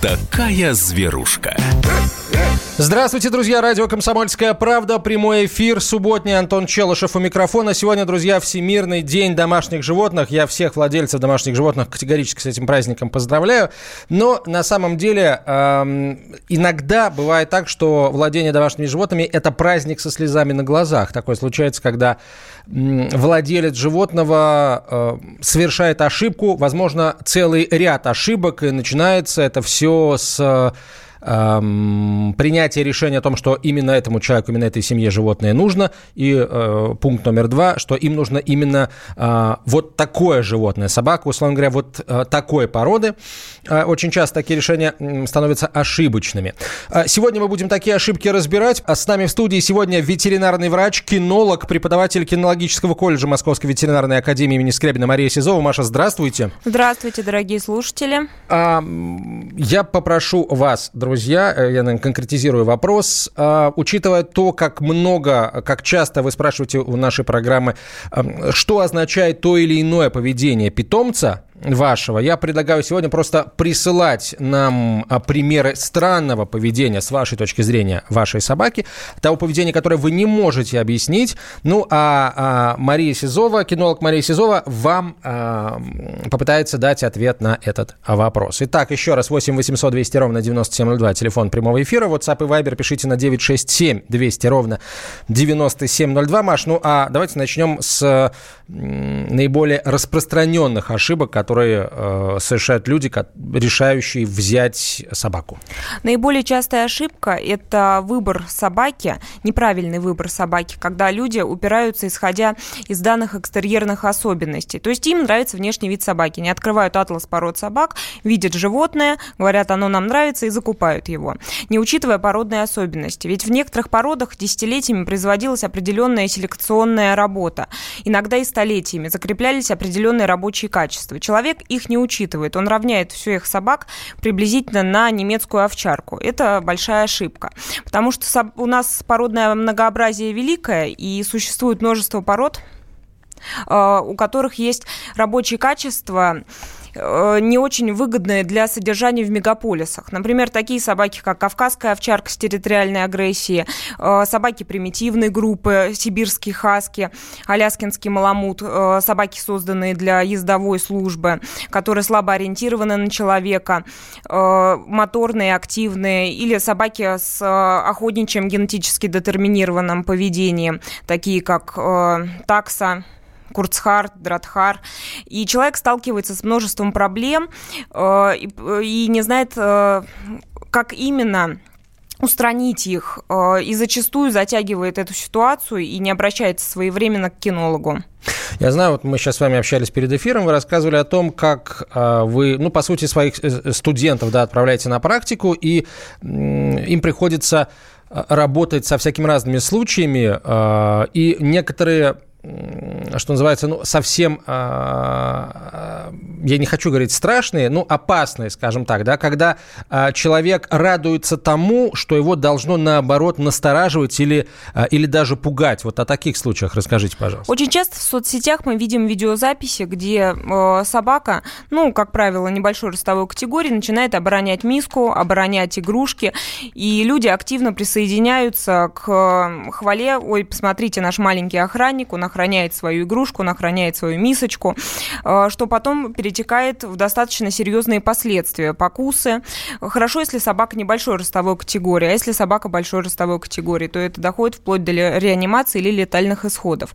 такая зверушка. Здравствуйте, друзья. Радио «Комсомольская правда». Прямой эфир. Субботний. Антон Челышев у микрофона. Сегодня, друзья, Всемирный день домашних животных. Я всех владельцев домашних животных категорически с этим праздником поздравляю. Но на самом деле эм, иногда бывает так, что владение домашними животными – это праздник со слезами на глазах. Такое случается, когда владелец животного э, совершает ошибку, возможно, целый ряд ошибок, и начинается это все с эм, принятие решения о том, что именно этому человеку, именно этой семье животное нужно. И э, пункт номер два, что им нужно именно э, вот такое животное, собака, условно говоря, вот э, такой породы. Э, очень часто такие решения э, становятся ошибочными. Э, сегодня мы будем такие ошибки разбирать. А с нами в студии сегодня ветеринарный врач, кинолог, преподаватель кинологического колледжа Московской ветеринарной академии имени Скрябина Мария Сизова. Маша, здравствуйте. Здравствуйте, дорогие слушатели. А, я попрошу вас, друзья, э, я, наверное, конкретизирую вопрос. А, учитывая то, как много, как часто вы спрашиваете у нашей программы, что означает то или иное поведение питомца, вашего. Я предлагаю сегодня просто присылать нам а, примеры странного поведения с вашей точки зрения вашей собаки, того поведения, которое вы не можете объяснить. Ну, а, а Мария Сизова, кинолог Мария Сизова, вам а, попытается дать ответ на этот вопрос. Итак, еще раз, 8 800 200 ровно 9702, телефон прямого эфира, WhatsApp и Viber пишите на 967 200 ровно 9702. Маш, ну а давайте начнем с наиболее распространенных ошибок, которые э, совершают люди, решающие взять собаку? Наиболее частая ошибка – это выбор собаки, неправильный выбор собаки, когда люди упираются, исходя из данных экстерьерных особенностей. То есть им нравится внешний вид собаки. Не открывают атлас пород собак, видят животное, говорят, оно нам нравится, и закупают его, не учитывая породные особенности. Ведь в некоторых породах десятилетиями производилась определенная селекционная работа. Иногда и столетиями закреплялись определенные рабочие качества. Человек их не учитывает. Он равняет всех их собак приблизительно на немецкую овчарку. Это большая ошибка. Потому что у нас породное многообразие великое, и существует множество пород, э, у которых есть рабочие качества, не очень выгодные для содержания в мегаполисах. Например, такие собаки, как кавказская овчарка с территориальной агрессией, э, собаки примитивной группы, сибирские хаски, аляскинский маламут, э, собаки, созданные для ездовой службы, которые слабо ориентированы на человека, моторные, активные, или собаки с охотничьим генетически детерминированным поведением, такие как такса, Курцхар, Дратхар. И человек сталкивается с множеством проблем э, и, и не знает, э, как именно устранить их, э, и зачастую затягивает эту ситуацию и не обращается своевременно к кинологу. Я знаю, вот мы сейчас с вами общались перед эфиром, вы рассказывали о том, как э, вы, ну, по сути, своих э, студентов, да, отправляете на практику, и им приходится работать со всякими разными случаями, и некоторые что называется, ну, совсем, а, я не хочу говорить страшные, но опасные, скажем так, да, когда а, человек радуется тому, что его должно, наоборот, настораживать или, а, или даже пугать. Вот о таких случаях расскажите, пожалуйста. Очень часто в соцсетях мы видим видеозаписи, где э, собака, ну, как правило, небольшой ростовой категории, начинает оборонять миску, оборонять игрушки, и люди активно присоединяются к хвале, ой, посмотрите, наш маленький охранник, он охраняет свою игрушку, он охраняет свою мисочку, э, что потом перетекает в достаточно серьезные последствия, покусы. Хорошо, если собака небольшой ростовой категории, а если собака большой ростовой категории, то это доходит вплоть до реанимации или летальных исходов.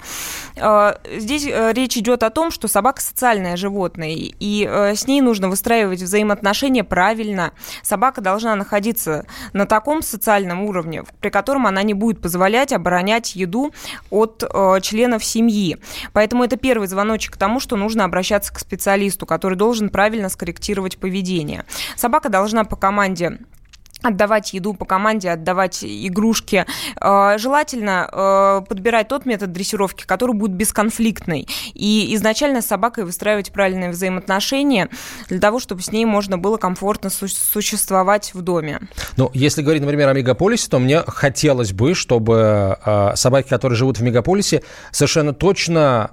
Э, здесь э, речь идет о том, что собака социальное животное, и с ней нужно выстраивать взаимоотношения правильно. Собака должна находиться на таком социальном уровне, при котором она не будет позволять оборонять еду от членов семьи. Поэтому это первый звоночек к тому, что нужно обращаться к специалисту, который должен правильно скорректировать поведение. Собака должна по команде отдавать еду по команде, отдавать игрушки. Э, желательно э, подбирать тот метод дрессировки, который будет бесконфликтный. И изначально с собакой выстраивать правильные взаимоотношения для того, чтобы с ней можно было комфортно существовать в доме. Ну, если говорить, например, о мегаполисе, то мне хотелось бы, чтобы э, собаки, которые живут в мегаполисе, совершенно точно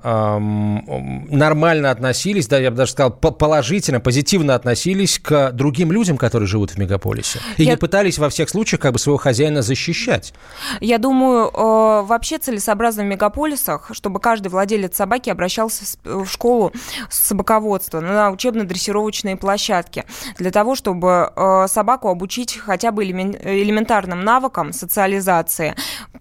нормально относились, да, я бы даже сказал, положительно, позитивно относились к другим людям, которые живут в мегаполисе. И я пытались во всех случаях как бы своего хозяина защищать. Я думаю, э, вообще целесообразно в мегаполисах, чтобы каждый владелец собаки обращался в школу собаководства на учебно-дрессировочные площадки для того, чтобы э, собаку обучить хотя бы элементарным навыкам социализации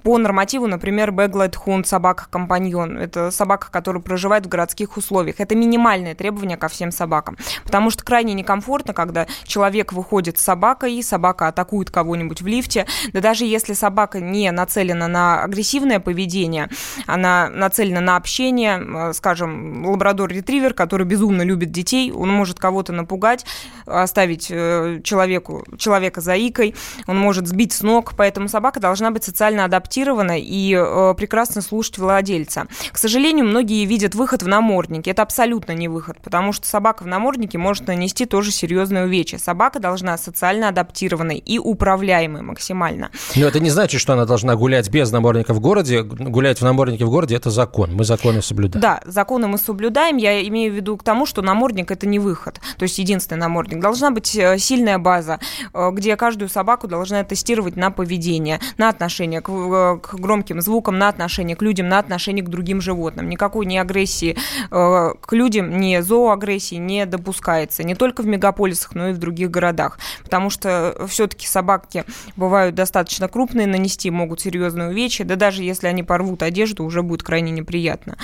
по нормативу, например, Бэглайт Хунд, собака-компаньон. Это собака, которая проживает в городских условиях. Это минимальное требование ко всем собакам. Потому что крайне некомфортно, когда человек выходит с собакой, и собака атакует кого-нибудь в лифте. Да даже если собака не нацелена на агрессивное поведение, она нацелена на общение, скажем, лабрадор-ретривер, который безумно любит детей, он может кого-то напугать, оставить э, человеку, человека заикой, он может сбить с ног, поэтому собака должна быть социально адаптирована и э, прекрасно слушать владельца. К сожалению, многие видят выход в наморднике. Это абсолютно не выход, потому что собака в наморднике может нанести тоже серьезное увечье. Собака должна социально адаптированной и управляемой максимально. Но это не значит, что она должна гулять без намордника в городе. Гулять в наморднике в городе – это закон. Мы законы соблюдаем. Да, законы мы соблюдаем. Я имею в виду к тому, что намордник – это не выход. То есть единственный намордник. Должна быть э, сильная база, э, где каждую собаку должна тестировать на поведение, на отношение к, э, к громким звукам, на отношение к людям, на отношение к другим животным. Никакой не агрессии к людям, ни зооагрессии не допускается. Не только в мегаполисах, но и в других городах. Потому что все-таки собаки бывают достаточно крупные, нанести могут серьезные увечья, да даже если они порвут одежду, уже будет крайне неприятно.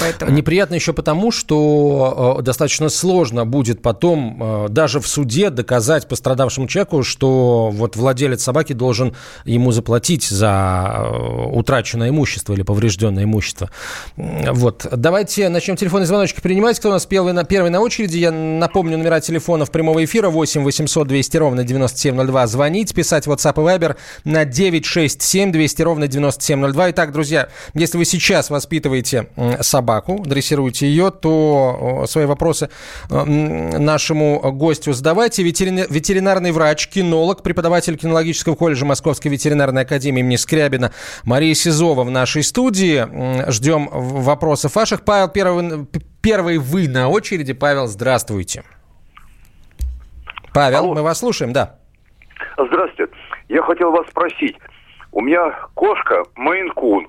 Поэтому... Неприятно еще потому, что э, достаточно сложно будет потом э, даже в суде доказать пострадавшему человеку, что вот владелец собаки должен ему заплатить за э, утраченное имущество или поврежденное имущество. Вот. Давайте начнем телефонный звоночек принимать. Кто у нас первый на, первый на очереди? Я напомню номера телефонов прямого эфира 8 800 200 ровно 9702. Звонить, писать WhatsApp и Viber на 967 200 ровно 9702. Итак, друзья, если вы сейчас воспитываете собаку, собаку, дрессируете ее, то свои вопросы э, нашему гостю задавайте. Ветеринарный врач, кинолог, преподаватель кинологического колледжа Московской ветеринарной академии имени Скрябина Мария Сизова в нашей студии. Ждем вопросов ваших. Павел, первый, первый вы на очереди. Павел, здравствуйте. Павел, Алло. мы вас слушаем, да. Здравствуйте. Я хотел вас спросить. У меня кошка Мейн-кун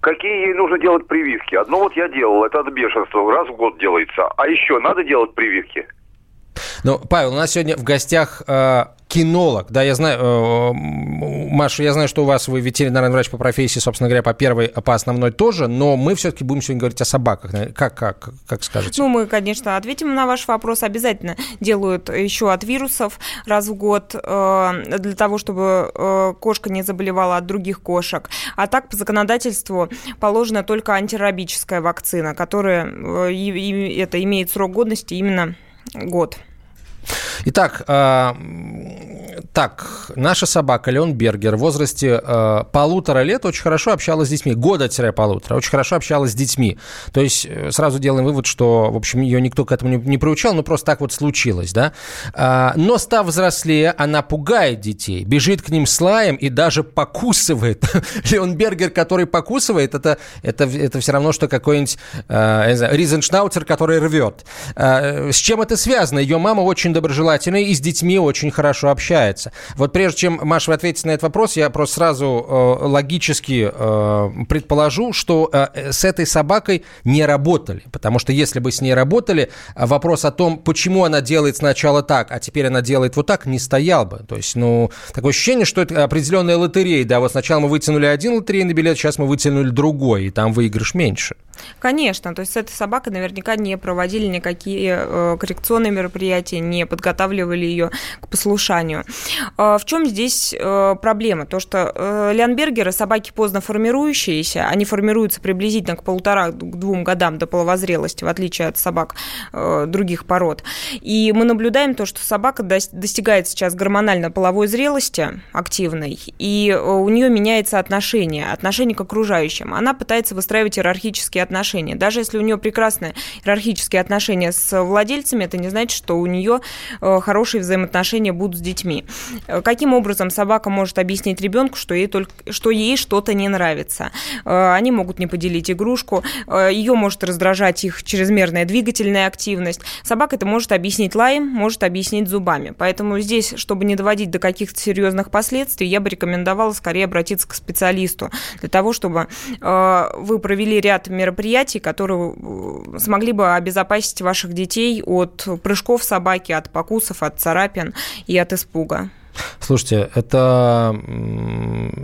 какие ей нужно делать прививки. Одно вот я делал, это от бешенства, раз в год делается. А еще надо делать прививки? Ну, Павел, у нас сегодня в гостях э, кинолог. Да, я знаю, э, Маша, я знаю, что у вас вы ветеринарный врач по профессии, собственно говоря, по первой, по основной тоже, но мы все-таки будем сегодня говорить о собаках. Как, как, как скажете? Ну, мы, конечно, ответим на ваш вопрос. Обязательно делают еще от вирусов раз в год э, для того, чтобы э, кошка не заболевала от других кошек. А так, по законодательству положена только антирабическая вакцина, которая это имеет срок годности именно год. Итак, э, так, наша собака Леон Бергер в возрасте э, полутора лет очень хорошо общалась с детьми, года-полутора, очень хорошо общалась с детьми. То есть э, сразу делаем вывод, что, в общем, ее никто к этому не, не приучал, но просто так вот случилось, да. Э, но став взрослее, она пугает детей, бежит к ним с лаем и даже покусывает. Леон Бергер, который покусывает, это, это, это все равно, что какой-нибудь, э, Ризеншнауцер, который рвет. Э, с чем это связано? Ее мама очень доброжелательная и с детьми очень хорошо общается. Вот прежде чем, Маша, вы ответите на этот вопрос, я просто сразу э, логически э, предположу, что э, с этой собакой не работали. Потому что если бы с ней работали, вопрос о том, почему она делает сначала так, а теперь она делает вот так, не стоял бы. То есть, ну, такое ощущение, что это определенная лотерея. Да, вот сначала мы вытянули один лотерейный билет, сейчас мы вытянули другой, и там выигрыш меньше. Конечно, то есть с этой собакой наверняка не проводили никакие э, коррекционные мероприятия, не подготавливали ее к послушанию. Э, в чем здесь э, проблема? То, что э, леонбергеры собаки поздно формирующиеся, они формируются приблизительно к полутора-двум годам до половозрелости, в отличие от собак других пород. И мы наблюдаем то, что собака достигает сейчас гормонально-половой зрелости активной, и у нее меняется отношение, отношение к окружающим. Она пытается выстраивать иерархические отношения. Даже если у нее прекрасные иерархические отношения с владельцами, это не значит, что у нее э, хорошие взаимоотношения будут с детьми. Э, каким образом собака может объяснить ребенку, что ей, только, что ей что-то не нравится? Они могут не поделить игрушку, ее может раздражать их чрезмерная двигательная активность. Собака это может объяснить лаем, может объяснить зубами. Поэтому здесь, чтобы не доводить до каких-то серьезных последствий, я бы рекомендовала скорее обратиться к специалисту для того, чтобы вы провели ряд мероприятий, которые э, смогли бы обезопасить ваших детей от прыжков собаки, от покусов, от царапин и от испуга. Слушайте, это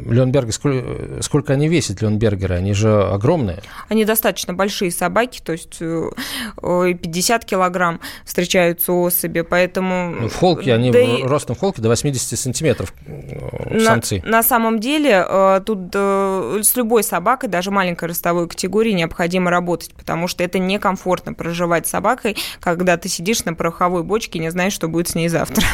Леонберги, сколько, сколько они весят, Леонбергеры? Они же огромные. Они достаточно большие собаки, то есть 50 э, килограмм встречаются особи, поэтому... Ну, в холке, они да и... ростом в холке до 80 сантиметров э, самцы. На, на самом деле, э, тут с любой собакой, даже маленькой ростовой категории, необходимо работать, потому что это некомфортно проживать с собакой, когда ты сидишь на пороховой бочке и не знаешь, что будет с ней завтра.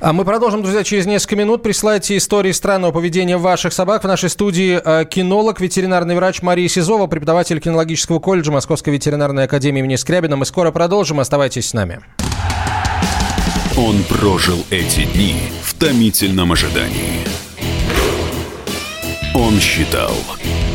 А мы продолжим, друзья, через несколько минут. Присылайте истории странного поведения ваших собак. В нашей студии э, кинолог, ветеринарный врач Мария Сизова, преподаватель кинологического колледжа Московской ветеринарной академии имени Скрябина. Мы скоро продолжим. Оставайтесь с нами. Он прожил эти дни в томительном ожидании. Он считал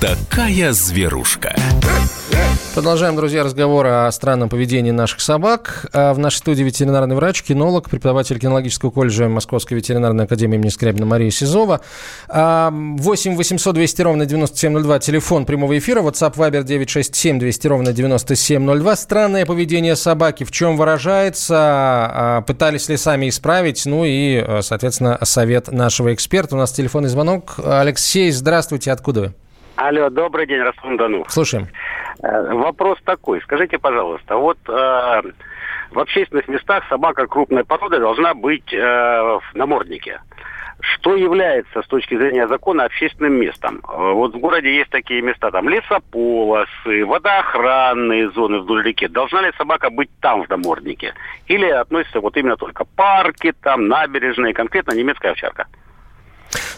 Такая зверушка. Продолжаем, друзья, разговор о странном поведении наших собак. А в нашей студии ветеринарный врач, кинолог, преподаватель кинологического колледжа Московской ветеринарной академии имени Скрябина Мария Сизова. 8 800 200 ровно 9702, телефон прямого эфира, WhatsApp Viber 967 200 ровно 9702. Странное поведение собаки, в чем выражается, а, пытались ли сами исправить, ну и, соответственно, совет нашего эксперта. У нас телефонный звонок. Алексей, здравствуйте, откуда вы? Алло, добрый день, Ростов-на-Дону. Слушаем. Э, вопрос такой. Скажите, пожалуйста, вот э, в общественных местах собака крупной породы должна быть э, в наморднике. Что является с точки зрения закона общественным местом? Э, вот в городе есть такие места, там лесополосы, водоохранные зоны вдоль реки. Должна ли собака быть там в наморднике? Или относится вот именно только парки, там набережные, конкретно немецкая овчарка?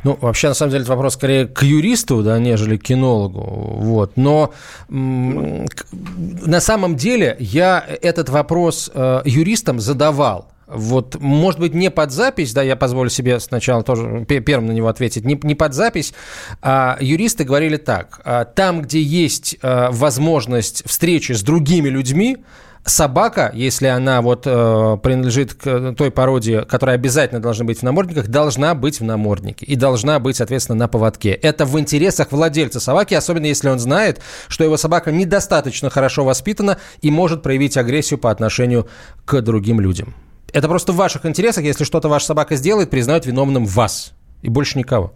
Ну, вообще, на самом деле, это вопрос скорее к юристу, да, нежели к кинологу. Вот. Но на самом деле я этот вопрос э, юристам задавал. Вот, может быть, не под запись, да, я позволю себе сначала тоже первым на него ответить, не, не под запись, а юристы говорили так, а, там, где есть а, возможность встречи с другими людьми, собака, если она вот э, принадлежит к той породе, которая обязательно должна быть в намордниках, должна быть в наморднике и должна быть, соответственно, на поводке. Это в интересах владельца собаки, особенно если он знает, что его собака недостаточно хорошо воспитана и может проявить агрессию по отношению к другим людям. Это просто в ваших интересах, если что-то ваша собака сделает, признают виновным вас и больше никого.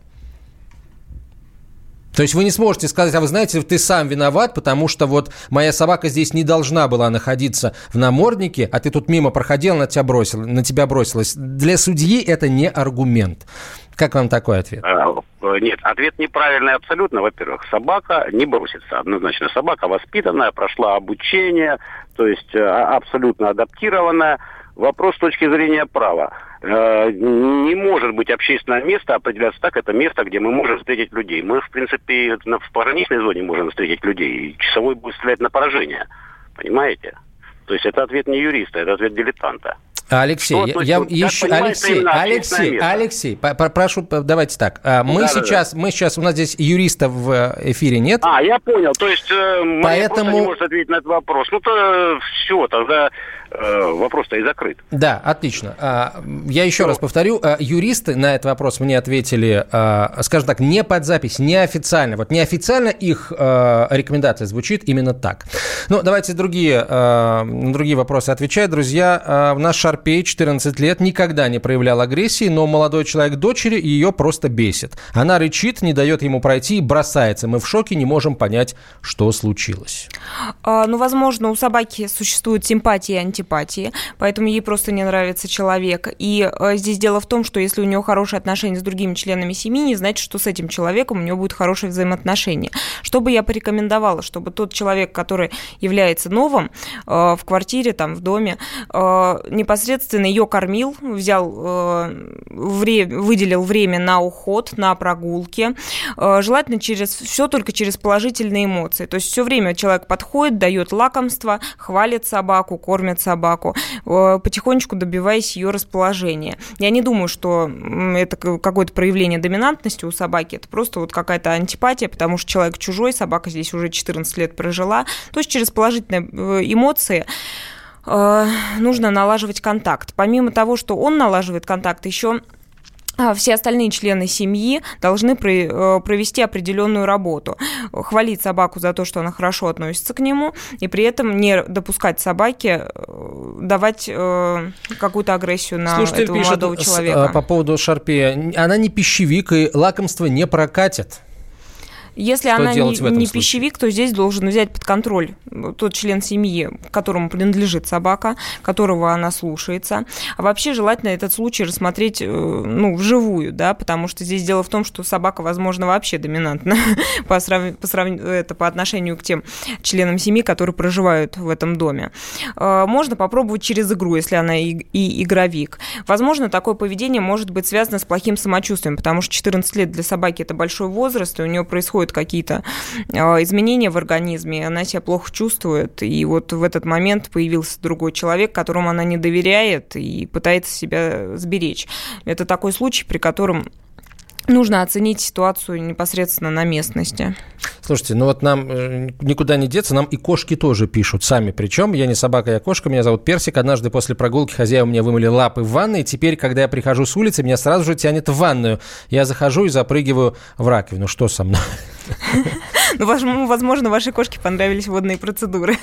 То есть вы не сможете сказать, а вы знаете, ты сам виноват, потому что вот моя собака здесь не должна была находиться в наморднике, а ты тут мимо проходил, на тебя, бросил, на тебя бросилась. Для судьи это не аргумент. Как вам такой ответ? А, нет, ответ неправильный абсолютно. Во-первых, собака не бросится. Однозначно, собака воспитанная, прошла обучение, то есть э, абсолютно адаптированная. Вопрос с точки зрения права. Э, не может быть общественное место определяться так, это место, где мы можем встретить людей. Мы, в принципе, в пограничной зоне можем встретить людей, и часовой будет стрелять на поражение. Понимаете? То есть это ответ не юриста, это ответ дилетанта. Алексей, Что я, я еще, Алексей, Алексей? Алексей, прошу, давайте так. А, Мы Да-да-да. сейчас, мы сейчас, у нас здесь юриста в э, эфире нет. А, я понял. То есть э, Поэтому- не может ответить на этот вопрос. Ну, то все, тогда э, вопрос-то и закрыт. Да, отлично. А, Я еще раз повторю, юристы на этот вопрос мне ответили, скажем так, не под запись, неофициально. Вот неофициально их рекомендация звучит именно так. Ну, давайте другие, на другие вопросы отвечать. Друзья, а, наш Шарпей, 14 лет, никогда не проявлял агрессии, но молодой человек дочери ее просто бесит. Она рычит, не дает ему пройти и бросается. Мы в шоке, не можем понять, что случилось. А, Ну, возможно, у собаки существуют симпатии и антипатии, поэтому ей просто не нравится человек. И э, здесь дело в том, что если у нее хорошие отношения с другими членами семьи, не значит, что с этим человеком у нее будут хорошие взаимоотношения. Что бы я порекомендовала, чтобы тот человек, который является новым э, в квартире, там, в доме, э, непосредственно ее кормил, взял, э, вре- выделил время на уход, на прогулки, Э, желательно через все только через положительные эмоции. То есть все время человек подходит, дает лакомство, хвалит собаку, кормит собаку, э, потихонечку добиваясь ее расположения. Я не думаю, что это какое-то проявление доминантности у собаки, это просто вот какая-то антипатия, потому что человек чужой, собака здесь уже 14 лет прожила. То есть через положительные эмоции нужно налаживать контакт. Помимо того, что он налаживает контакт, еще а, все остальные члены семьи должны э, провести определенную работу. Хвалить собаку за то, что она хорошо относится к нему, и при этом не допускать собаке э, давать э, какую-то агрессию на Слушатель этого пишет молодого человека. по поводу Шарпея. Она не пищевик, и лакомство не прокатит. Если Что она не, не пищевик, то здесь должен взять под контроль тот член семьи, которому принадлежит собака, которого она слушается. А вообще желательно этот случай рассмотреть э, ну, вживую, да, потому что здесь дело в том, что собака, возможно, вообще доминантна по, срав... по, срав- это по отношению к тем членам семьи, которые проживают в этом доме. Э, Можно попробовать через игру, если она и, и игровик. Возможно, такое поведение может быть связано с плохим самочувствием, потому что 14 лет для собаки это большой возраст, и у нее происходят какие-то э, изменения в организме, она себя плохо чувствует, и вот в этот момент появился другой человек, которому она не доверяет и пытается себя сберечь. Это такой случай, при котором нужно оценить ситуацию непосредственно на местности. Слушайте, ну вот нам э, никуда не деться, нам и кошки тоже пишут сами. Причем я не собака, я кошка, меня зовут Персик. Однажды после прогулки хозяева мне вымыли лапы в ванной, теперь, когда я прихожу с улицы, меня сразу же тянет в ванную. Я захожу и запрыгиваю в раковину. Что со мной? Ну, ну, возможно, вашей кошке понравились водные процедуры.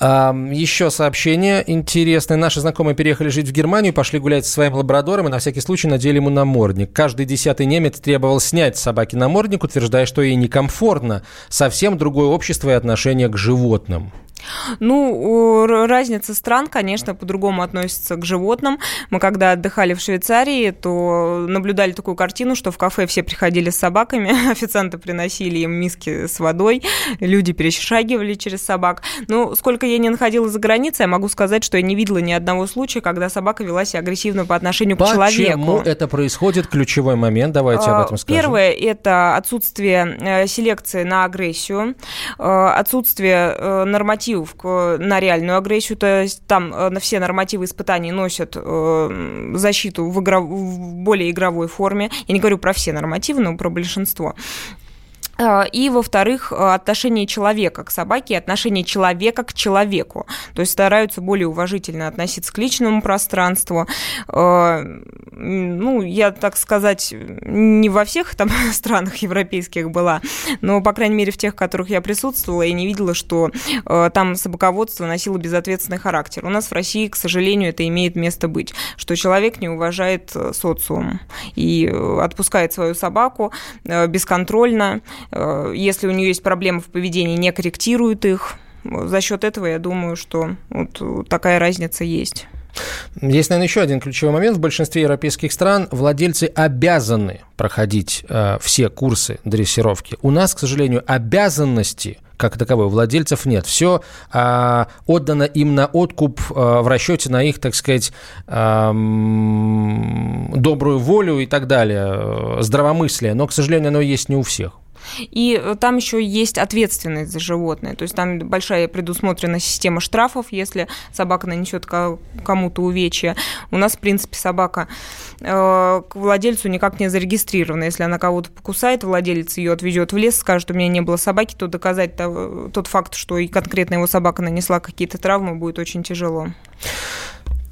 Еще сообщение интересное. Наши знакомые переехали жить в Германию, пошли гулять со своим лабрадором и на всякий случай надели ему намордник. Каждый десятый немец требовал снять с собаки намордник, утверждая, что ей некомфортно. Совсем другое общество и отношение к животным. Ну, разница стран, конечно, по-другому относится к животным. Мы когда отдыхали в Швейцарии, то наблюдали такую картину, что в кафе все приходили с собаками, официанты приносили им миски с водой, люди перешагивали через собак. Но сколько я не находила за границей, я могу сказать, что я не видела ни одного случая, когда собака вела себя агрессивно по отношению к Почему человеку. это происходит? Ключевой момент. Давайте об этом А, скажем. Первое – это отсутствие э, селекции на агрессию, э, отсутствие э, нормативов на реальную агрессию, то есть там э, на все нормативы испытаний носят э, защиту в, игро- в более игровой форме. Я не говорю про все нормативы, но про большинство. А, И, во-вторых, э, отношение человека к собаке отношение человека к человеку. То есть стараются более уважительно относиться к личному пространству. Э, Ну, я, так сказать, не во всех там странах европейских была, но, по крайней мере, в тех, в которых я присутствовала, я не видела, что э, там собаководство носило безответственный характер. У нас в России, к сожалению, это имеет место быть, что человек не уважает э, социум и э, отпускает свою собаку э, бесконтрольно, э, если у нее есть проблемы в поведении, не корректирует их. За счет этого я думаю, что вот э, такая разница есть. Есть, наверное, еще один ключевой момент. В большинстве европейских стран владельцы обязаны проходить э, все курсы дрессировки. У нас, к сожалению, обязанности как таковой владельцев нет. Все а, отдано им на откуп а, в расчете на их, так сказать, ам, добрую волю и так далее, э, здравомыслие. Но, к сожалению, оно есть не у всех. И э, там еще есть ответственность за животное. То есть там большая предусмотрена система штрафов, если собака нанесет кому-то увечья. У нас, в принципе, собака э, к владельцу никак не зарегистрирована. Если она кого-то покусает, владелец ее отвезет в лес, скажет, у меня не было собаки, то доказать тот факт, что и конкретно его собака нанесла какие-то травмы, будет очень тяжело.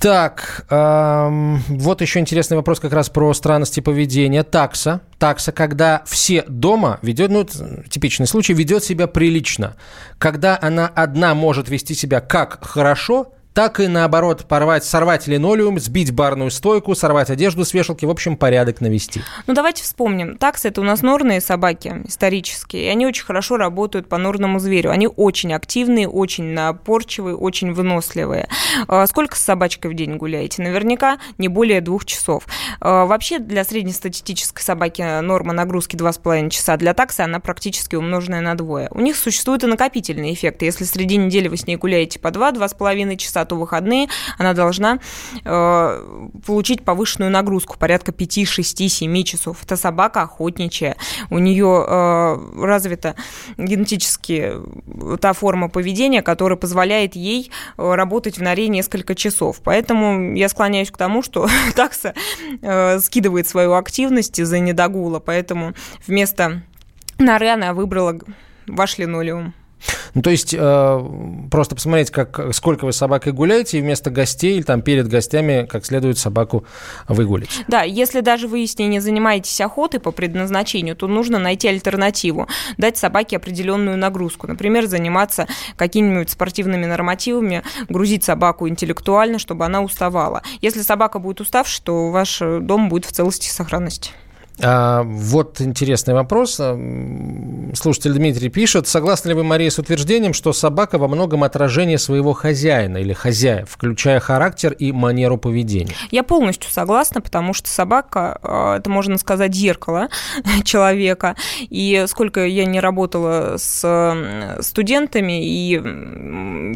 Так, эм, вот еще интересный вопрос как раз про странности поведения. Такса. Такса, когда все дома ведет, ну, типичный случай, ведет себя прилично. Когда она одна может вести себя как хорошо, так и наоборот порвать, сорвать линолеум, сбить барную стойку, сорвать одежду с вешалки, в общем, порядок навести. Ну, давайте вспомним. Таксы – это у нас норные собаки исторические, и они очень хорошо работают по норному зверю. Они очень активные, очень напорчивые, очень выносливые. А сколько с собачкой в день гуляете? Наверняка не более двух часов. А вообще для среднестатистической собаки норма нагрузки 2,5 часа. Для таксы она практически умноженная на двое. У них существуют и накопительные эффекты. Если среди недели вы с ней гуляете по 2-2,5 часа, часа, то выходные, она должна э, получить повышенную нагрузку, порядка 5, 6, 7 часов. Это собака охотничья, у нее э, развита генетически та форма поведения, которая позволяет ей э, работать в норе несколько часов. Поэтому я склоняюсь к тому, что такса э, скидывает свою активность из-за недогула, поэтому вместо норы она выбрала ваш линолеум. Ну, то есть э, просто посмотреть, как, сколько вы с собакой гуляете, и вместо гостей или там перед гостями как следует собаку выгулить. Да, если даже вы с ней не занимаетесь охотой по предназначению, то нужно найти альтернативу, дать собаке определенную нагрузку. Например, заниматься какими-нибудь спортивными нормативами, грузить собаку интеллектуально, чтобы она уставала. Если собака будет уставшей, то ваш дом будет в целости и сохранности. А, вот интересный вопрос. Слушатель Дмитрий пишет, согласны ли вы, Мария, с утверждением, что собака во многом отражение своего хозяина или хозяев, включая характер и манеру поведения? Я полностью согласна, потому что собака, а, это можно сказать, зеркало человека. И сколько я не работала с студентами, и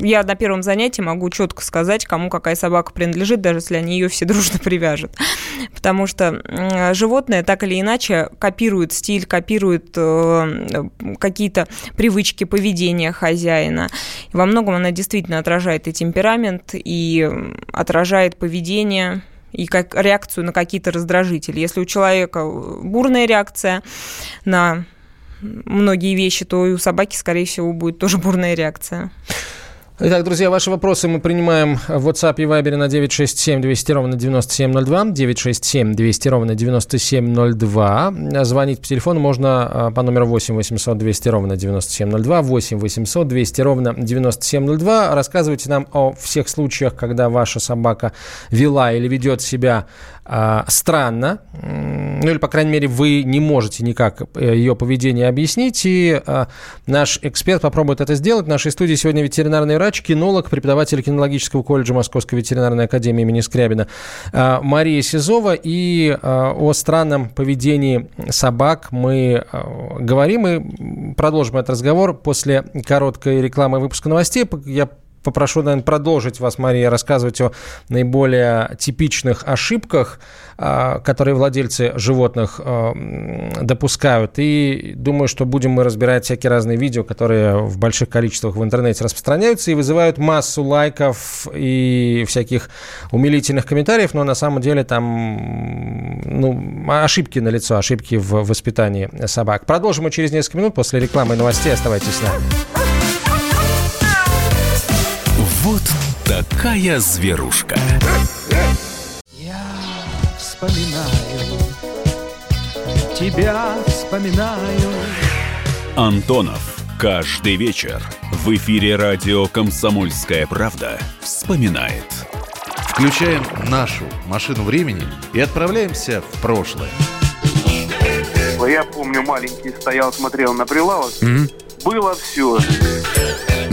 я на первом занятии могу четко сказать, кому какая собака принадлежит, даже если они ее все дружно привяжут. Потому что животное так или или иначе копирует стиль, копирует э, какие-то привычки поведения хозяина. Во многом она действительно отражает и темперамент, и отражает поведение и как реакцию на какие-то раздражители. Если у человека бурная реакция на многие вещи, то и у собаки, скорее всего, будет тоже бурная реакция. Итак, друзья, ваши вопросы мы принимаем в WhatsApp и Viber на 967 200 ровно 9702, 967 200 ровно 9702. Звонить по телефону можно а, по номеру 8 800 200 ровно 9702, 8 800 200 ровно 9702. Рассказывайте нам о всех случаях, когда ваша собака вела или ведет себя странно, ну или, по крайней мере, вы не можете никак э, ее поведение объяснить, и э, наш эксперт попробует это сделать. В нашей студии сегодня ветеринарный врач, кинолог, преподаватель кинологического колледжа Московской ветеринарной академии имени Скрябина э, Мария Сизова, и о странном поведении собак мы говорим, и продолжим этот разговор после короткой рекламы выпуска новостей. Я попрошу, наверное, продолжить вас, Мария, рассказывать о наиболее типичных ошибках, а, которые владельцы животных а, допускают. И думаю, что будем мы разбирать всякие разные видео, которые в больших количествах в интернете распространяются и вызывают массу лайков и всяких умилительных комментариев, но на самом деле там ну, ошибки на лицо, ошибки в воспитании собак. Продолжим мы через несколько минут после рекламы и новостей. Оставайтесь с нами. Вот такая зверушка. Я вспоминаю, тебя вспоминаю. Антонов. Каждый вечер в эфире радио «Комсомольская правда» вспоминает. Включаем нашу машину времени и отправляемся в прошлое. Я помню, маленький стоял, смотрел на прилавок. Mm-hmm. Было все.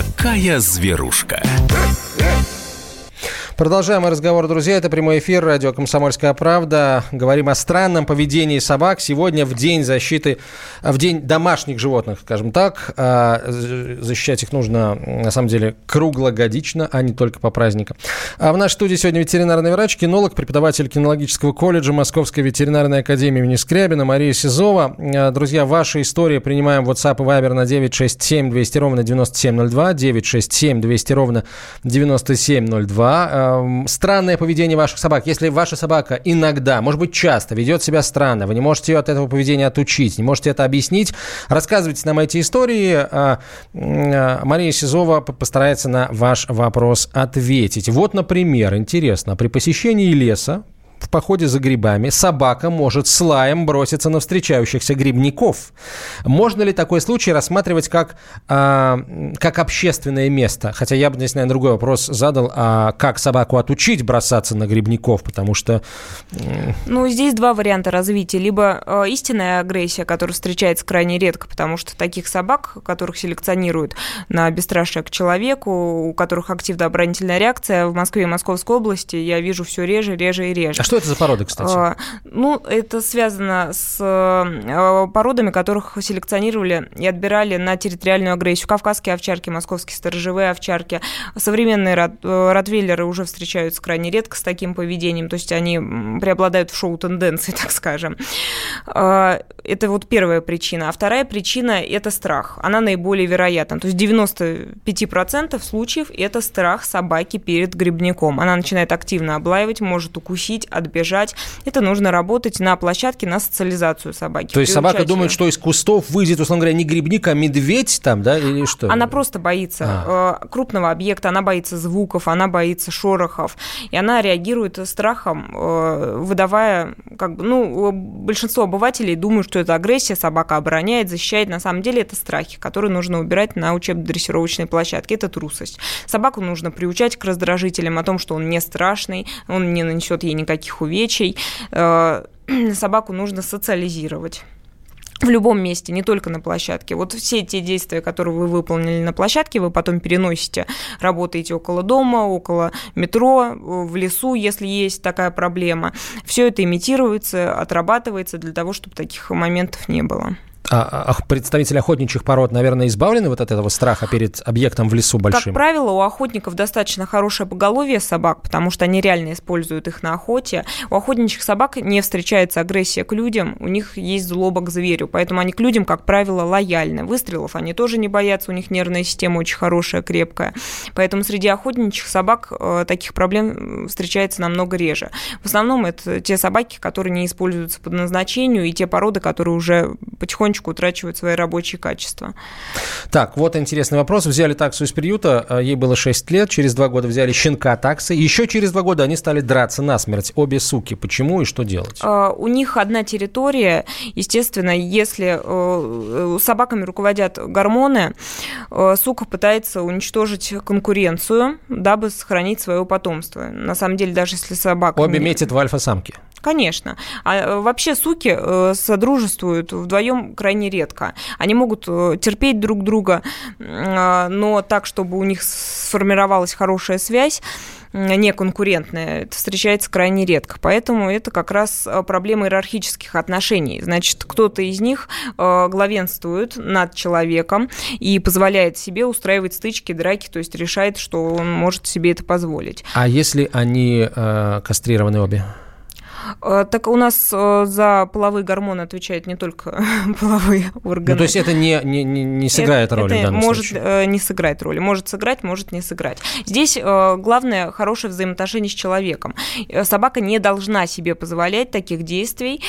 Такая зверушка. Продолжаем разговор, друзья. Это прямой эфир радио «Комсомольская правда». Говорим о странном поведении собак. Сегодня в день защиты, в день домашних животных, скажем так. А, защищать их нужно, на самом деле, круглогодично, а не только по праздникам. А в нашей студии сегодня ветеринарный врач, кинолог, преподаватель кинологического колледжа Московской ветеринарной академии имени Скрябина Мария Сизова. А, Друзья, ваши истории принимаем в WhatsApp и Viber на 967 200 ровно 9702, 967 200 ровно 9702 странное поведение ваших собак. Если ваша собака иногда, может быть, часто ведет себя странно, вы не можете ее от этого поведения отучить, не можете это объяснить, рассказывайте нам эти истории. А, а, Мария Сизова по- постарается на ваш вопрос ответить. Вот, например, интересно, при посещении леса в походе за грибами собака может с лаем броситься на встречающихся грибников. Можно ли такой случай рассматривать как, а, как общественное место? Хотя я бы здесь, наверное, другой вопрос задал. А как собаку отучить бросаться на грибников? Потому что... Ну, здесь два варианта развития. Либо э, истинная агрессия, которая встречается крайне редко, потому что таких собак, которых селекционируют на бесстрашие к человеку, у которых активная оборонительная реакция, в Москве и Московской области я вижу все реже, реже и реже. А что это за породы, кстати? А, Ну, это связано с э, породами, которых селекционировали и отбирали на территориальную агрессию. Кавказские овчарки, московские сторожевые овчарки. Современные э, ротвейлеры уже встречаются крайне редко с таким поведением, то есть они преобладают в шоу-тенденции, так скажем. А, Это вот первая причина. А вторая причина – это страх. Она наиболее вероятна. То есть 95% случаев – это страх собаки перед грибником. Она начинает активно облаивать, может укусить, отбежать. Это нужно работать на площадке на социализацию собаки. То есть собака думает, что из кустов выйдет, условно говоря, не грибник, а медведь там, да, или что? Она просто боится э, крупного объекта, она боится звуков, она боится шорохов, и она реагирует страхом, э, выдавая, как бы, ну, большинство обывателей думают, что это агрессия, собака обороняет, защищает. На самом деле это страхи, которые нужно убирать на учебно-дрессировочной площадке. Это трусость. Собаку нужно приучать к раздражителям, о том, что он не страшный, он не нанесет ей никаких увечий. Э, Собаку нужно социализировать в любом месте, не только на площадке. Вот все те действия, которые вы выполнили на площадке, вы потом переносите, работаете около дома, около метро, в лесу, если есть такая проблема. Все это имитируется, отрабатывается для того, чтобы таких моментов не было. А, представители охотничьих пород, наверное, избавлены вот от этого страха перед объектом в лесу большим? Как правило, у охотников достаточно хорошее поголовье собак, потому что они реально используют их на охоте. У охотничьих собак не встречается агрессия к людям, у них есть злоба к зверю, поэтому они к людям, как правило, лояльны. Выстрелов они тоже не боятся, у них нервная система очень хорошая, крепкая. Поэтому среди охотничьих собак э, таких проблем встречается намного реже. В основном это те собаки, которые не используются по назначению, и те породы, которые уже потихонечку утрачивают свои рабочие качества. Так, вот интересный вопрос. Взяли таксу из приюта, а, ей было 6 лет, через два года взяли щенка таксы, еще через два года они стали драться насмерть, обе суки. Почему и что делать? Uh, у них одна территория. Естественно, если uh, собаками руководят гормоны, uh, сука пытается уничтожить конкуренцию, дабы сохранить свое потомство. На самом деле, даже если собака... Обе метят в альфа-самки. Конечно. А вообще суки содружествуют вдвоем крайне редко. Они могут терпеть друг друга, но так, чтобы у них сформировалась хорошая связь, неконкурентная, это встречается крайне редко. Поэтому это как раз проблема иерархических отношений. Значит, кто-то из них главенствует над человеком и позволяет себе устраивать стычки, драки, то есть решает, что он может себе это позволить. А если они э, кастрированы обе? Так у нас за половые гормоны отвечают не только половые органы. Ну, то есть это не, не, не сыграет это, роли это в данном может случае? не сыграть роли. Может сыграть, может не сыграть. Здесь главное хорошее взаимоотношение с человеком. Собака не должна себе позволять таких действий,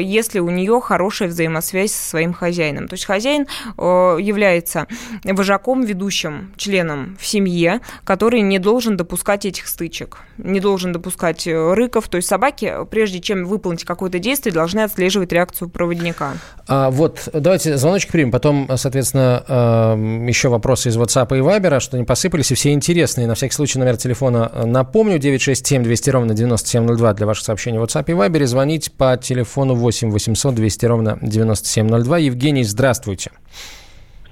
если у нее хорошая взаимосвязь со своим хозяином. То есть хозяин является вожаком, ведущим членом в семье, который не должен допускать этих стычек, не должен допускать рыков. То есть собаки прежде чем выполнить какое-то действие, должны отслеживать реакцию проводника. А, вот, давайте звоночек примем, потом, соответственно, э, еще вопросы из WhatsApp и Viber, что не посыпались, и все интересные. На всякий случай номер телефона э, напомню, 967 200 ровно 9702 для ваших сообщений в WhatsApp и Viber. Звонить по телефону 8 800 200 ровно 9702. Евгений, здравствуйте.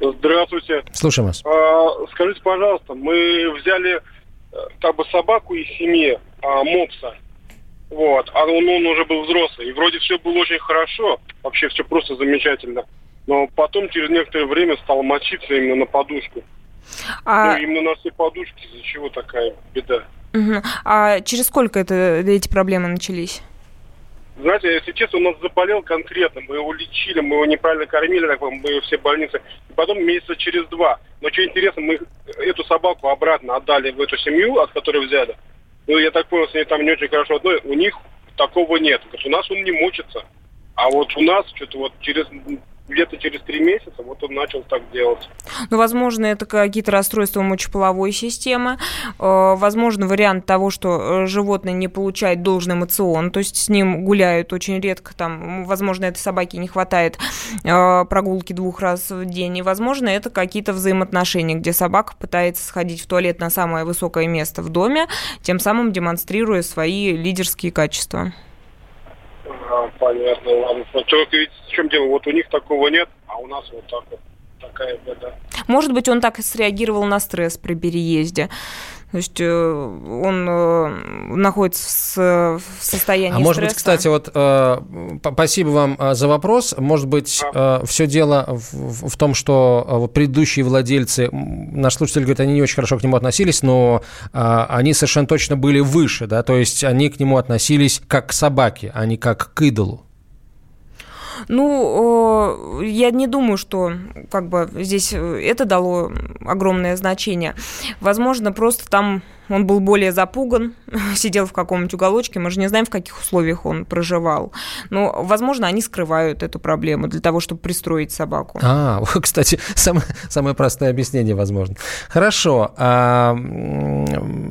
Здравствуйте. Слушаем вас. А, скажите, пожалуйста, мы взяли э, как бы собаку из семьи, а, мопса. Вот. А он, он уже был взрослый. И вроде все было очень хорошо. Вообще все просто замечательно. Но потом через некоторое время стал мочиться именно на подушку. А... Ну, именно на все подушки, из-за чего такая беда. Угу. А через сколько это, эти проблемы начались? Знаете, если честно, он нас заболел конкретно. Мы его лечили, мы его неправильно кормили, так, мы все больницы. И потом месяца через два. Но что интересно, мы эту собаку обратно отдали в эту семью, от которой взяли. Ну, я так понял, с ней там не очень хорошо одной. У них такого нет. у нас он не мучится. А вот у нас что-то вот через где-то через три месяца вот он начал так делать. Ну, возможно, это какие-то расстройства мочеполовой системы. Э, возможно, вариант того, что э, животное не получает должный эмоцион, то есть с ним гуляют очень редко, там, возможно, этой собаке не хватает э, прогулки двух раз в день, и, возможно, это какие-то взаимоотношения, где собака пытается сходить в туалет на самое высокое место в доме, тем самым демонстрируя свои лидерские качества. А, понятно, ладно. Только ведь в чем дело, вот у них такого нет, а у нас вот так вот такая беда. Может быть, он так и среагировал на стресс при переезде. То есть э, он э, находится в состоянии А может стресса. быть, кстати, вот э, спасибо вам за вопрос. Может быть, а. все дело в, в том, что предыдущие владельцы, наш слушатель говорит, они не очень хорошо к нему относились, но они совершенно точно были выше, да, то есть они к нему относились как к собаке, а не как к идолу. Ну, я не думаю, что как бы здесь это дало огромное значение. Возможно, просто там он был более запуган, сидел в каком-нибудь уголочке, мы же не знаем, в каких условиях он проживал. Но, возможно, они скрывают эту проблему для того, чтобы пристроить собаку. А, кстати, самое, самое простое объяснение, возможно. Хорошо. А,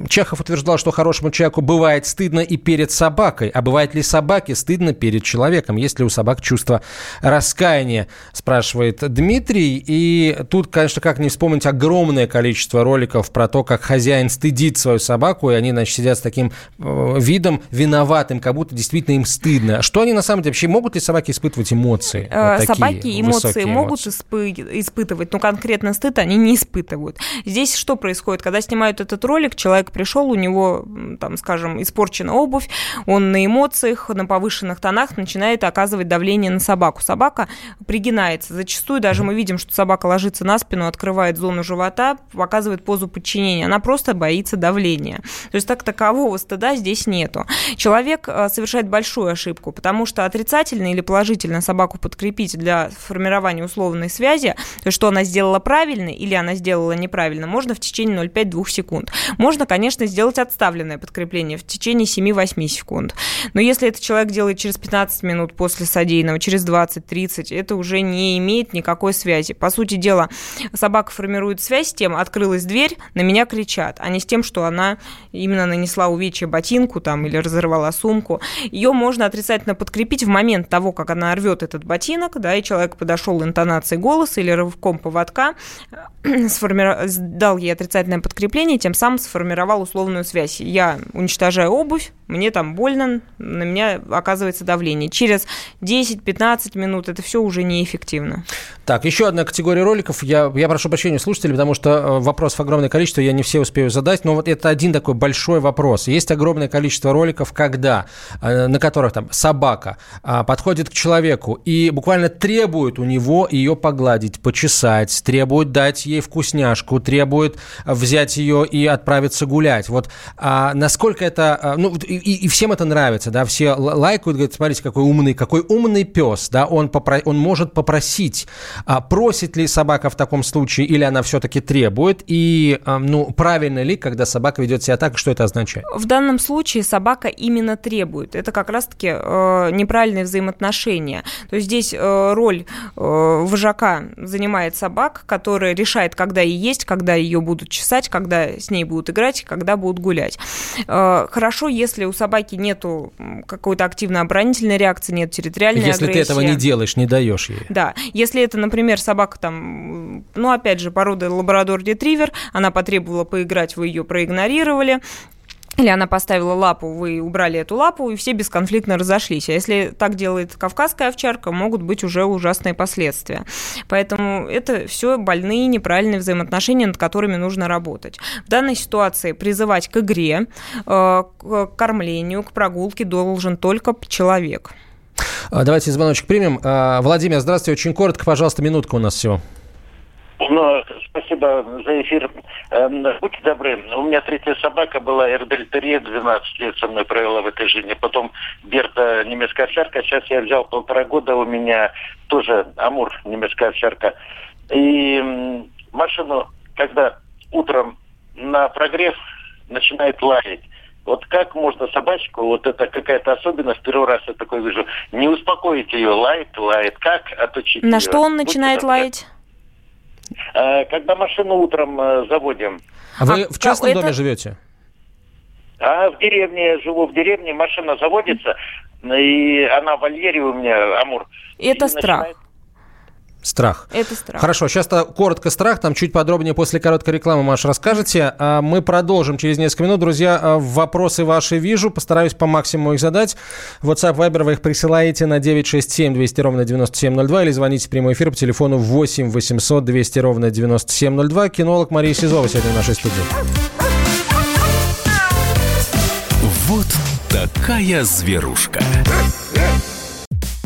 Чехов утверждал, что хорошему человеку бывает стыдно и перед собакой. А бывает ли собаке стыдно перед человеком? Есть ли у собак чувство раскаяния, спрашивает Дмитрий. И тут, конечно, как не вспомнить огромное количество роликов про то, как хозяин стыдится свою собаку, и они, значит, сидят с таким э, видом виноватым, как будто действительно им стыдно. Что они на самом деле вообще могут ли собаки испытывать эмоции? Э, вот собаки эмоции могут испы- испытывать, но конкретно стыд они не испытывают. Здесь что происходит? Когда снимают этот ролик, человек пришел, у него, там, скажем, испорчена обувь, он на эмоциях, на повышенных тонах начинает оказывать давление на собаку. Собака пригинается. Зачастую даже мы видим, что собака ложится на спину, открывает зону живота, показывает позу подчинения. Она просто боится давления давления. То есть так такового стыда здесь нету. Человек э, совершает большую ошибку, потому что отрицательно или положительно собаку подкрепить для формирования условной связи, то есть что она сделала правильно или она сделала неправильно, можно в течение 0,5-2 секунд. Можно, конечно, сделать отставленное подкрепление в течение 7-8 секунд. Но если этот человек делает через 15 минут после содеянного, через 20-30, это уже не имеет никакой связи. По сути дела, собака формирует связь с тем, открылась дверь, на меня кричат, а не с тем, что она именно нанесла увечье ботинку там, или разорвала сумку. Ее можно отрицательно подкрепить в момент того, как она рвет этот ботинок, да, и человек подошел интонацией голоса или рывком поводка, сформиров... дал ей отрицательное подкрепление, тем самым сформировал условную связь. Я уничтожаю обувь, мне там больно, на меня оказывается давление. Через 10-15 минут это все уже неэффективно. Так, еще одна категория роликов. Я, я прошу прощения слушателей, потому что э, вопросов огромное количество, я не все успею задать, но вот это один такой большой вопрос. Есть огромное количество роликов, когда, э, на которых там собака а, подходит к человеку и буквально требует у него ее погладить, почесать, требует дать ей вкусняшку, требует взять ее и отправиться гулять. Вот а, насколько это... А, ну, и, и всем это нравится, да, все лайкают, говорят, смотрите, какой умный, какой умный пес, да, он, попро... он может попросить, а, просит ли собака в таком случае, или она все-таки требует, и, ну, правильно ли, когда собака собака ведет себя так, что это означает? В данном случае собака именно требует. Это как раз-таки э, неправильные взаимоотношения. То есть здесь э, роль э, вожака занимает собак, которая решает, когда ей есть, когда ее будут чесать, когда с ней будут играть, когда будут гулять. Э, хорошо, если у собаки нету какой-то активной оборонительной реакции, нет территориальной Если агрессии. ты этого не делаешь, не даешь ей. Да, если это, например, собака там, ну, опять же, породы лабрадор-ретривер, она потребовала поиграть, вы ее проигнорировали, или она поставила лапу, вы убрали эту лапу, и все бесконфликтно разошлись. А если так делает кавказская овчарка, могут быть уже ужасные последствия. Поэтому это все больные, неправильные взаимоотношения, над которыми нужно работать. В данной ситуации призывать к игре, э, к кормлению, к прогулке должен только человек. А, Давайте звоночек примем. А, Владимир, здравствуйте. Очень коротко, пожалуйста, минутка у нас всего. Ну, спасибо за эфир. Эм, Будьте добры, у меня третья собака была, Эрдель Терье, 12 лет со мной провела в этой жизни. Потом Берта, немецкая овчарка. Сейчас я взял полтора года, у меня тоже Амур, немецкая овчарка. И машину, когда утром на прогрев начинает лаять, вот как можно собачку, вот это какая-то особенность, первый раз я такой вижу, не успокоить ее, лает, лает, как отучить На ее? что он Будьте начинает добры. лаять? Когда машину утром э, заводим, А вы А, в частном это- доме живете? а в деревне, я живу в деревне, машина заводится, и она в вольере у меня, Амур. Это страх. начинает- Страх. Это страх. Хорошо, сейчас коротко страх, там чуть подробнее после короткой рекламы, Маш, расскажете. А Мы продолжим через несколько минут. Друзья, а, вопросы ваши вижу, постараюсь по максимуму их задать. WhatsApp, Viber вы их присылаете на 967 200 ровно 9702 или звоните в прямой эфир по телефону 8 800 200 ровно 9702. Кинолог Мария Сизова сегодня в нашей студии. Вот такая зверушка.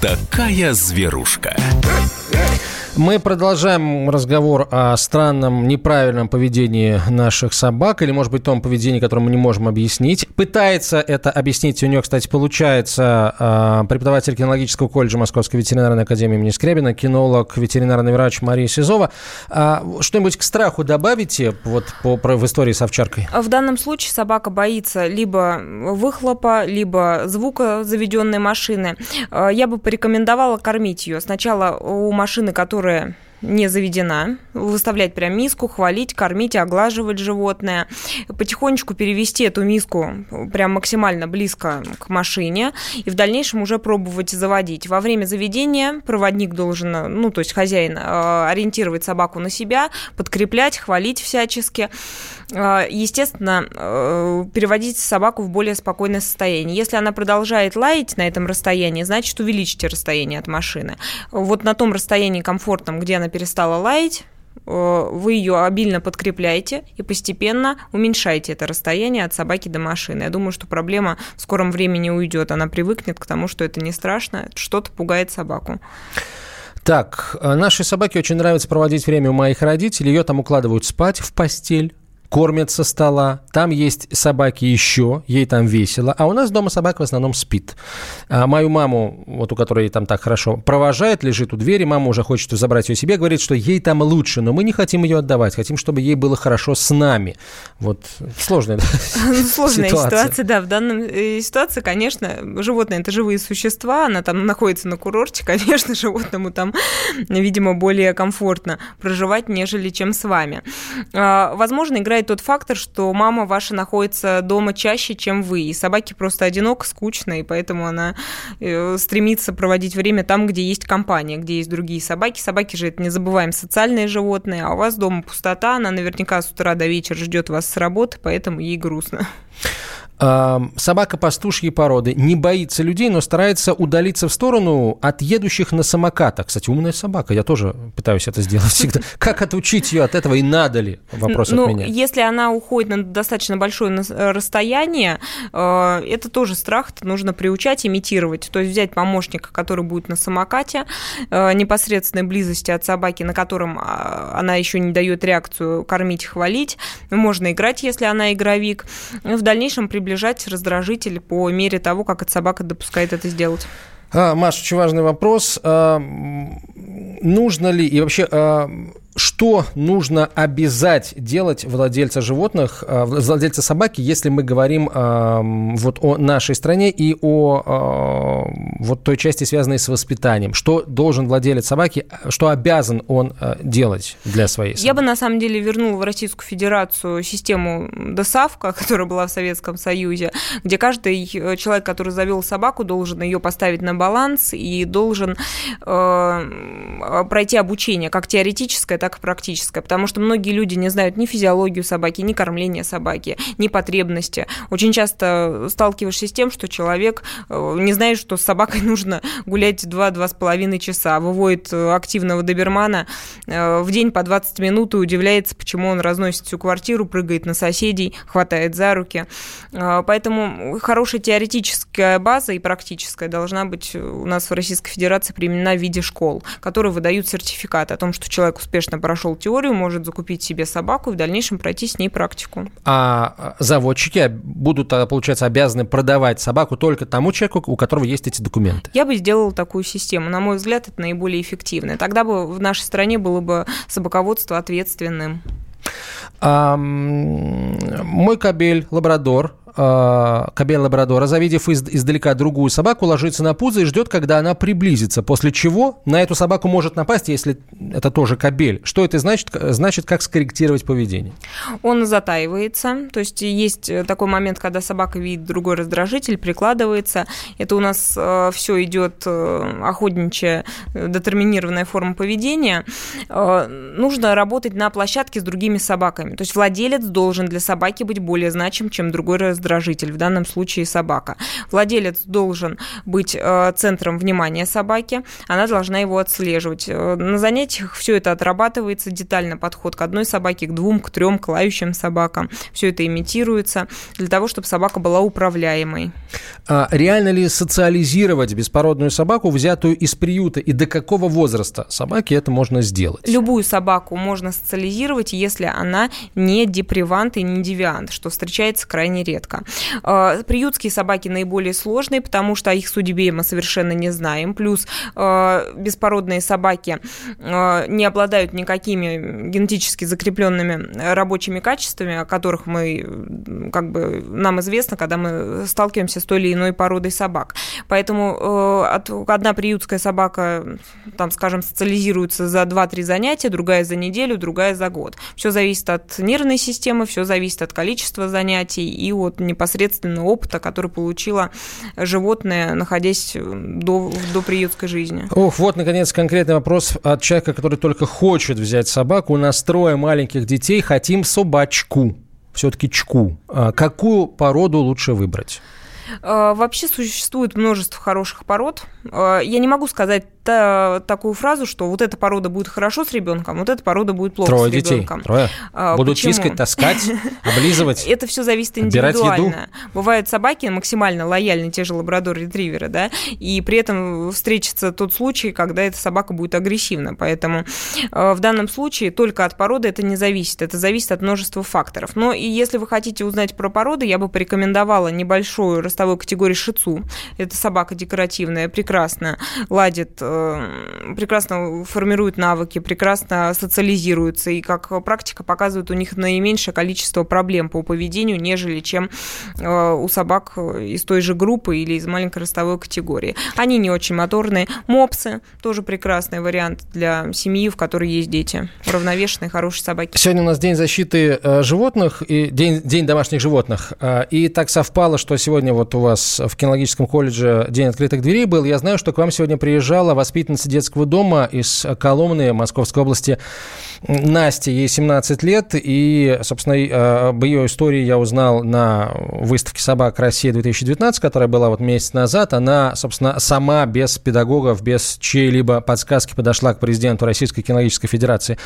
такая зверушка. Мы продолжаем разговор о странном, неправильном поведении наших собак, или, может быть, том поведении, которое мы не можем объяснить. Пытается это объяснить, у нее, кстати, получается э, преподаватель кинологического колледжа Московской ветеринарной академии имени Скрябина, кинолог, ветеринарный врач Мария Сизова. А что-нибудь к страху добавите вот по, про, в истории с овчаркой? В данном случае собака боится либо выхлопа, либо звука заведенной машины. Э, Я бы порекомендовала кормить ее. Сначала у машины, которая не заведена, выставлять прям миску, хвалить, кормить, оглаживать животное, потихонечку перевести эту миску прям максимально близко к машине и в дальнейшем уже пробовать заводить. Во время заведения проводник должен, ну, то есть хозяин, э, ориентировать собаку на себя, подкреплять, хвалить всячески. Э, Естественно, э, переводить собаку в более спокойное состояние. Если она продолжает лаять на этом расстоянии, значит, увеличите расстояние от машины. Вот на том расстоянии комфортном, где она перестала лаять, э, вы ее обильно подкрепляете и постепенно уменьшаете это расстояние от собаки до машины. Я думаю, что проблема в скором времени уйдет. Она привыкнет к тому, что это не страшно, что-то пугает собаку. Так, э, нашей собаке очень нравится проводить время у моих родителей. Ее там укладывают спать в постель кормят со стола, там есть собаки еще, ей там весело, а у нас дома собака в основном спит. А мою маму, вот у которой там так хорошо, провожает, лежит у двери, мама уже хочет забрать ее себе, говорит, что ей там лучше, но мы не хотим ее отдавать, хотим, чтобы ей было хорошо с нами. Вот сложная Сложная ситуация. ситуация, да. В данной э, ситуации, конечно, животные – это живые существа, она там находится на курорте, конечно, животному там, видимо, более комфортно проживать, нежели чем с вами. А, Возможно, играет играет тот фактор, что мама ваша находится дома чаще, чем вы. И собаке просто одиноко, скучно, и поэтому она э, стремится проводить время там, где есть компания, где есть другие собаки. Собаки же, это не забываем, социальные животные, а у вас дома пустота, она наверняка с утра до вечера ждет вас с работы, поэтому ей грустно. Собака пастушьей породы не боится людей, но старается удалиться в сторону от едущих на самокатах. Кстати, умная собака, я тоже пытаюсь это сделать всегда. Как отучить ее от этого и надо ли? Вопрос ну, от меня. Если она уходит на достаточно большое расстояние, э, это тоже страх, это нужно приучать, имитировать. То есть взять помощника, который будет на самокате, э, непосредственной близости от собаки, на котором а, она еще не дает реакцию кормить, хвалить. Можно играть, если она игровик. В дальнейшем приближаться приближать раздражитель по мере того, как эта собака допускает это сделать. А, Маш, очень важный вопрос. А, нужно ли и вообще а, что нужно обязать делать владельца животных, э, владельца собаки, если мы говорим э, вот о нашей стране и о э, вот той части, связанной с воспитанием? Что должен владелец собаки, что обязан он делать для своей собаки? Я бы на самом деле вернула в Российскую Федерацию систему ДОСАВКа, которая была в Советском Союзе, где каждый человек, который завел собаку, должен ее поставить на баланс и должен э, пройти обучение, как теоретическое, так и практическое, потому что многие люди не знают ни физиологию собаки, ни кормления собаки, ни потребности. Очень часто сталкиваешься с тем, что человек э, не знает, что с собакой нужно гулять 2-2,5 часа, выводит э, активного добермана э, в день по 20 минут и удивляется, почему он разносит всю квартиру, прыгает на соседей, хватает за руки. Поэтому хорошая теоретическая база и практическая должна быть у нас в Российской Федерации применена в виде школ, которые выдают сертификат о том, что человек успешно успешно прошел теорию, может закупить себе собаку и в дальнейшем пройти с ней практику. А заводчики будут, получается, обязаны продавать собаку только тому человеку, у которого есть эти документы? Я бы сделала такую систему. На мой взгляд, это наиболее эффективно. Тогда бы в нашей стране было бы собаководство ответственным. А, мой кабель, лабрадор, э, кобель лабрадора, завидев из, издалека другую собаку, ложится на пузо и ждет, когда она приблизится, после чего на эту собаку может напасть, если это тоже кобель. Что это значит? Значит, как скорректировать поведение? Он затаивается, то есть есть такой момент, когда собака видит другой раздражитель, прикладывается. Это у нас э, все идет э, охотничья э, детерминированная форма поведения. Э, нужно работать на площадке с другими собаками. То есть владелец должен для собаки быть более значим, чем другой раздражитель раздражитель, в данном случае собака. Владелец должен быть э, центром внимания собаки, она должна его отслеживать. Э, на занятиях все это отрабатывается, детально подход к одной собаке, к двум, к трем, к лающим собакам. Все это имитируется для того, чтобы собака была управляемой. А реально ли социализировать беспородную собаку, взятую из приюта, и до какого возраста собаки это можно сделать? Любую собаку можно социализировать, если она не депривант и не девиант, что встречается крайне редко редко. А, приютские собаки наиболее сложные, потому что о их судьбе мы совершенно не знаем. Плюс а, беспородные собаки а, не обладают никакими генетически закрепленными рабочими качествами, о которых мы, как бы, нам известно, когда мы сталкиваемся с той или иной породой собак. Поэтому одна приютская собака, там, скажем, социализируется за 2-3 занятия, другая за неделю, другая за год. Все зависит от нервной системы, все зависит от количества занятий и от непосредственного опыта, который получила животное, находясь до, до приютской жизни. Ох, вот, наконец, конкретный вопрос от человека, который только хочет взять собаку. У нас трое маленьких детей, хотим собачку, все-таки чку. А какую породу лучше выбрать? А, вообще существует множество хороших пород. А, я не могу сказать та, такую фразу, что вот эта порода будет хорошо с ребенком, вот эта порода будет плохо Трое с ребенком. Детей. Трое. А, Будут Почему? тискать, таскать, облизывать. Это все зависит индивидуально. Бывают собаки максимально лояльны, те же лабрадор-ретриверы, да, и при этом встретится тот случай, когда эта собака будет агрессивна. Поэтому э, в данном случае только от породы это не зависит. Это зависит от множества факторов. Но и если вы хотите узнать про породы, я бы порекомендовала небольшую ростовую категорию шицу. Это собака декоративная, прекрасно ладит э, прекрасно формируют навыки, прекрасно социализируются, и как практика показывает, у них наименьшее количество проблем по поведению, нежели чем э, у собак из той же группы или из маленькой ростовой категории. Они не очень моторные. Мопсы тоже прекрасный вариант для семьи, в которой есть дети. Равновешенные, хорошие собаки. Сегодня у нас День защиты э, животных и День, день домашних животных. Э, и так совпало, что сегодня вот у вас в кинологическом колледже День открытых дверей был. Я знаю, что к вам сегодня приезжала воспитанница детского дома из Коломны Московской области Настя, ей 17 лет, и, собственно, э, об ее истории я узнал на выставке «Собак Россия-2019», которая была вот месяц назад. Она, собственно, сама без педагогов, без чьей-либо подсказки подошла к президенту Российской кинологической федерации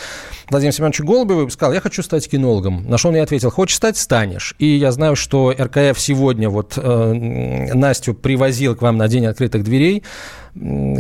Владимиру Семеновичу Голубеву и сказал, я хочу стать кинологом. На что он ей ответил, хочешь стать, станешь. И я знаю, что РКФ сегодня вот э, Настю привозил к вам на День открытых дверей.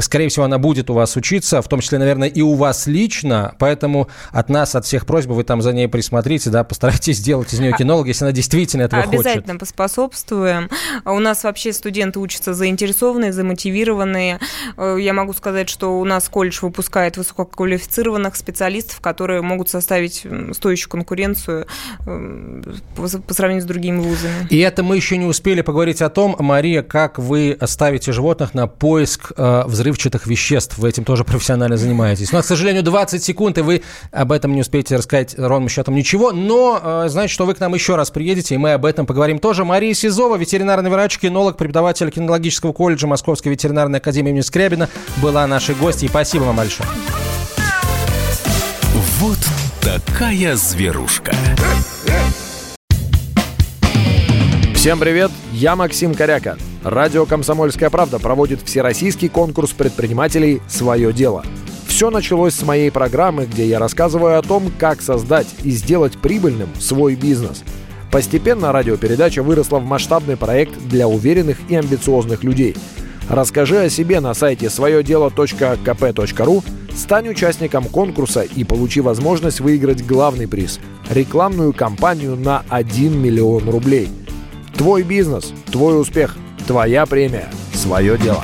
Скорее всего, она будет у вас учиться, в том числе, наверное, и у вас лично. Поэтому от нас, от всех просьбы, вы там за ней присмотрите, да, постарайтесь сделать из нее кинолога, если она действительно этого Обязательно хочет. Обязательно поспособствуем. У нас вообще студенты учатся заинтересованные, замотивированные. Э, я могу сказать, что у нас колледж выпускает высококвалифицированных специалистов, которые могут составить стоящую конкуренцию э, по сравнению с другими вузами. И это мы еще не успели поговорить о том, Мария, как вы ставите животных на поиск э, э, взрывчатых веществ. Вы этим тоже профессионально занимаетесь. У нас, к сожалению, 20 секунд, и вы об этом не успеете рассказать ровным счетом ничего. Но э, значит, что вы к нам еще раз приедете, и мы об этом поговорим тоже. Мария Сизова, ветеринарный врач, кинолог, преподаватель кинологического колледжа Московской ветеринарной академии имени Скрябина, была нашей гостьей. Спасибо вам большое. Вот такая зверушка. Всем привет, я Максим Коряка. Радио «Комсомольская правда» проводит всероссийский конкурс предпринимателей «Свое дело». Все началось с моей программы, где я рассказываю о том, как создать и сделать прибыльным свой бизнес. Постепенно радиопередача выросла в масштабный проект для уверенных и амбициозных людей. Расскажи о себе на сайте своедело.кп.ру, стань участником конкурса и получи возможность выиграть главный приз – рекламную кампанию на 1 миллион рублей. Твой бизнес, твой успех – Твоя премия. Свое дело.